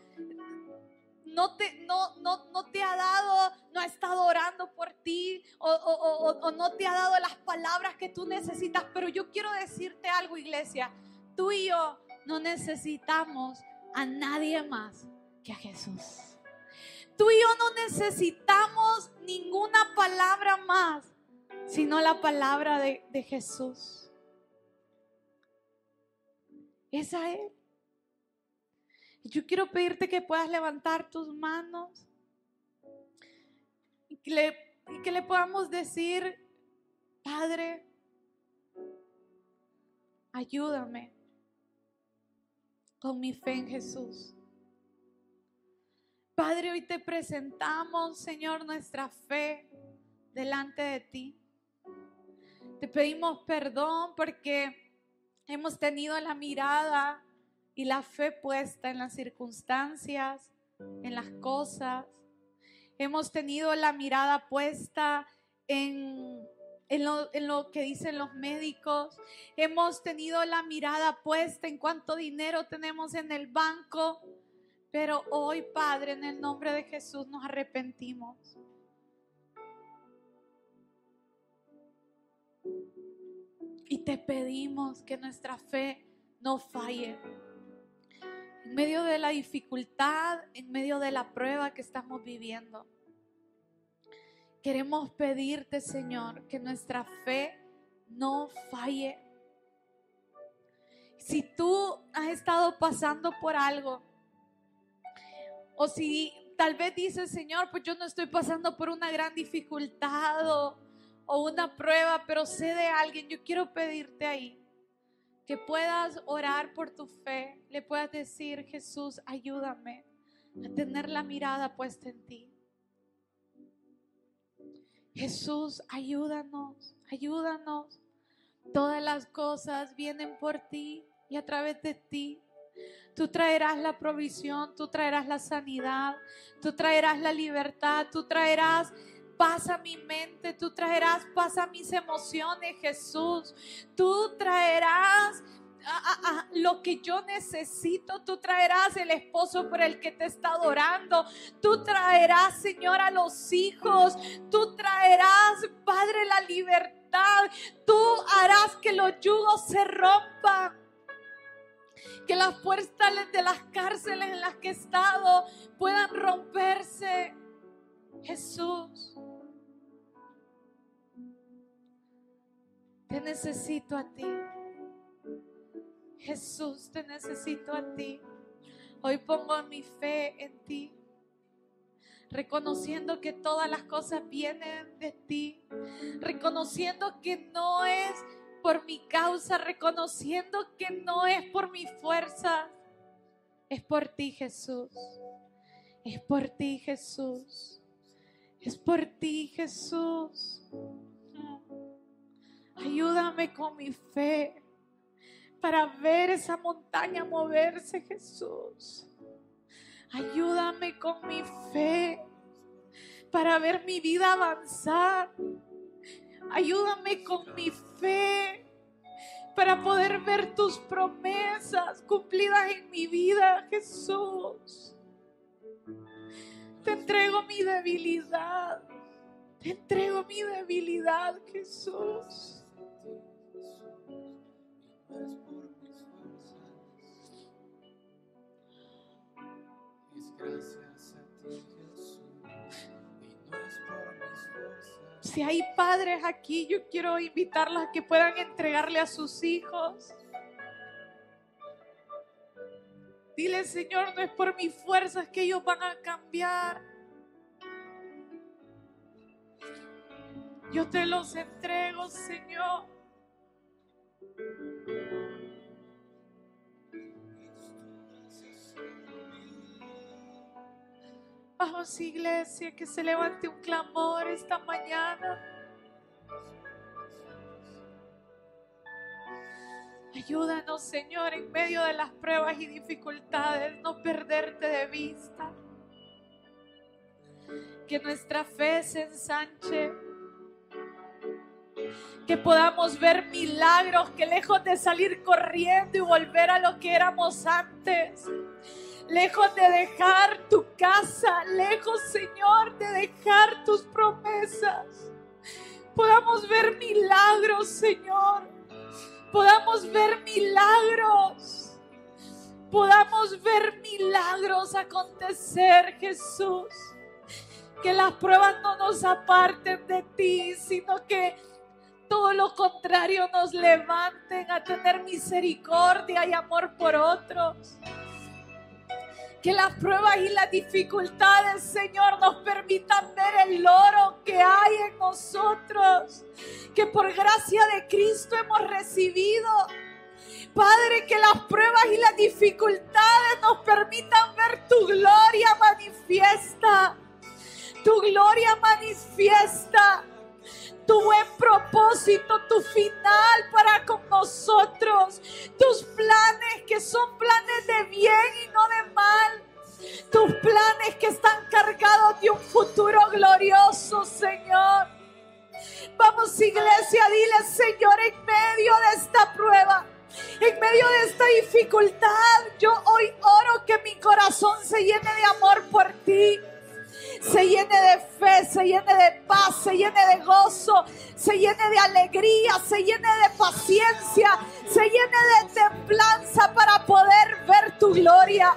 no te, no, no, no te ha dado, no ha estado orando por ti o, o, no te ha dado las palabras que tú necesitas. Pero yo quiero decirte algo, iglesia. Tú y yo no necesitamos a nadie más que a Jesús. Tú y yo no necesitamos ninguna palabra más sino la palabra de, Jesús. Es a Él. Yo quiero pedirte que puedas levantar tus manos y que le, y que le podamos decir, Padre, ayúdame con mi fe en Jesús. Padre, hoy te presentamos, Señor, nuestra fe delante de ti. Te pedimos perdón porque hemos tenido la mirada y la fe puesta en las circunstancias, en las cosas. Hemos tenido la mirada puesta en, lo, en, lo, que dicen los médicos. Hemos tenido la mirada puesta en cuánto dinero tenemos en el banco. Pero hoy, Padre, en el nombre de Jesús nos arrepentimos. Y te pedimos que nuestra fe no falle. En medio de la dificultad, en medio de la prueba que estamos viviendo. Queremos pedirte, Señor, que nuestra fe no falle. Si tú has estado pasando por algo, o si tal vez dices, Señor, pues yo no estoy pasando por una gran dificultad o, o una prueba, pero sé de alguien, yo quiero pedirte ahí que puedas orar por tu fe, le puedas decir, Jesús, ayúdame a tener la mirada puesta en ti. Jesús, ayúdanos, ayúdanos. Todas las cosas vienen por ti y a través de ti. Tú traerás la provisión, tú traerás la sanidad, tú traerás la libertad, tú traerás paz a mi mente, tú traerás paz mis emociones, Jesús. Tú traerás lo que yo necesito. Tú traerás el esposo por el que te está adorando. Tú traerás, Señor, a los hijos. Tú traerás, Padre, la libertad. Tú harás que los yugos se rompan. Que las puertas de las cárceles en las que he estado puedan romperse. Jesús, te necesito a ti. Jesús, te necesito a ti. Hoy pongo mi fe en ti, reconociendo que todas las cosas vienen de ti, reconociendo que no es por mi causa, reconociendo que no es por mi fuerza, es por ti Jesús, es por ti Jesús, es por ti Jesús. Ayúdame con mi fe para ver esa montaña moverse, Jesús. Ayúdame con mi fe para ver mi vida avanzar. Ayúdame con mi fe para poder ver tus promesas cumplidas en mi vida, Jesús. Te entrego mi debilidad. Te entrego mi debilidad, Jesús. Si hay padres aquí, yo quiero invitarlos a que puedan entregarle a sus hijos. Dile, Señor, no es por mis fuerzas que ellos van a cambiar. Yo te los entrego, Señor. Vamos, iglesia, que se levante un clamor esta mañana. Ayúdanos, Señor, en medio de las pruebas y dificultades, no perderte de vista. Que nuestra fe se ensanche. Que podamos ver milagros, que lejos de salir corriendo y volver a lo que éramos antes lejos de dejar tu casa, lejos, Señor, de dejar tus promesas. Podamos ver milagros, Señor. Podamos ver milagros. Podamos ver milagros acontecer, Jesús. Que las pruebas no nos aparten de ti, sino que todo lo contrario nos levanten a tener misericordia y amor por otros. Que las pruebas y las dificultades, Señor, nos permitan ver el oro que hay en nosotros, que por gracia de Cristo hemos recibido. Padre, que las pruebas y las dificultades nos permitan ver tu gloria manifiesta. Tu gloria manifiesta tu buen propósito, tu final para con nosotros, tus planes que son planes de bien y no de mal, tus planes que están cargados de un futuro glorioso, Señor. Vamos iglesia, dile Señor en medio de esta prueba. En medio de esta dificultad, yo hoy oro que mi corazón se llene de amor por ti se llene de fe, se llene de paz, se llene de gozo, se llene de alegría, se llene de paciencia, se llene de templanza para poder ver tu gloria.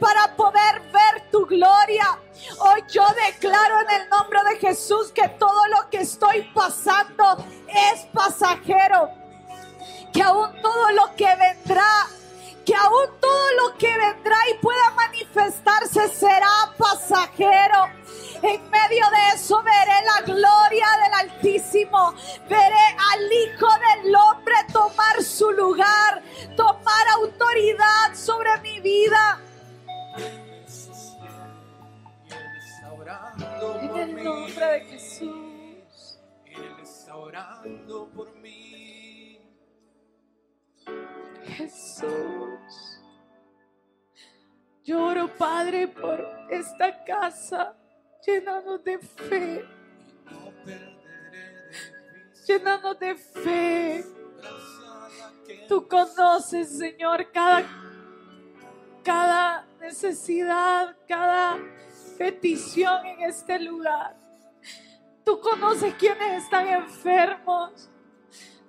para poder ver tu gloria. Hoy yo declaro en el nombre de Jesús que todo lo que estoy pasando es pasajero. Que aún todo lo que vendrá que aún todo lo que vendrá y pueda manifestarse será pasajero. En medio de eso veré la gloria del Altísimo. Veré al Hijo del Hombre tomar su lugar, tomar autoridad sobre mi vida. En el nombre de Jesús. Él está orando por Jesús. Lloro, Padre, por esta casa. Llénanos de fe. Llénanos de fe. Tú conoces, Señor, cada, cada necesidad, cada petición en este lugar. Tú conoces quienes están enfermos.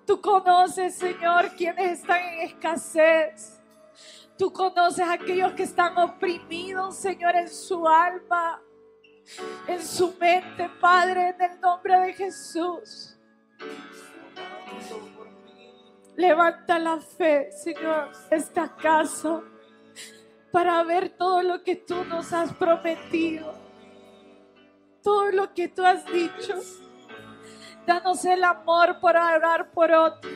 Tú conoces, Señor, quienes están en escasez. Tú conoces a aquellos que están oprimidos, Señor, en su alma, en su mente, Padre, en el nombre de Jesús. Levanta la fe, Señor, esta casa para ver todo lo que tú nos has prometido, todo lo que tú has dicho. Danos el amor para orar por otros.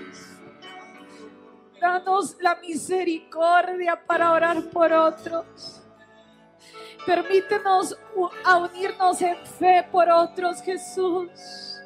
Danos la misericordia para orar por otros. Permítenos a unirnos en fe por otros, Jesús.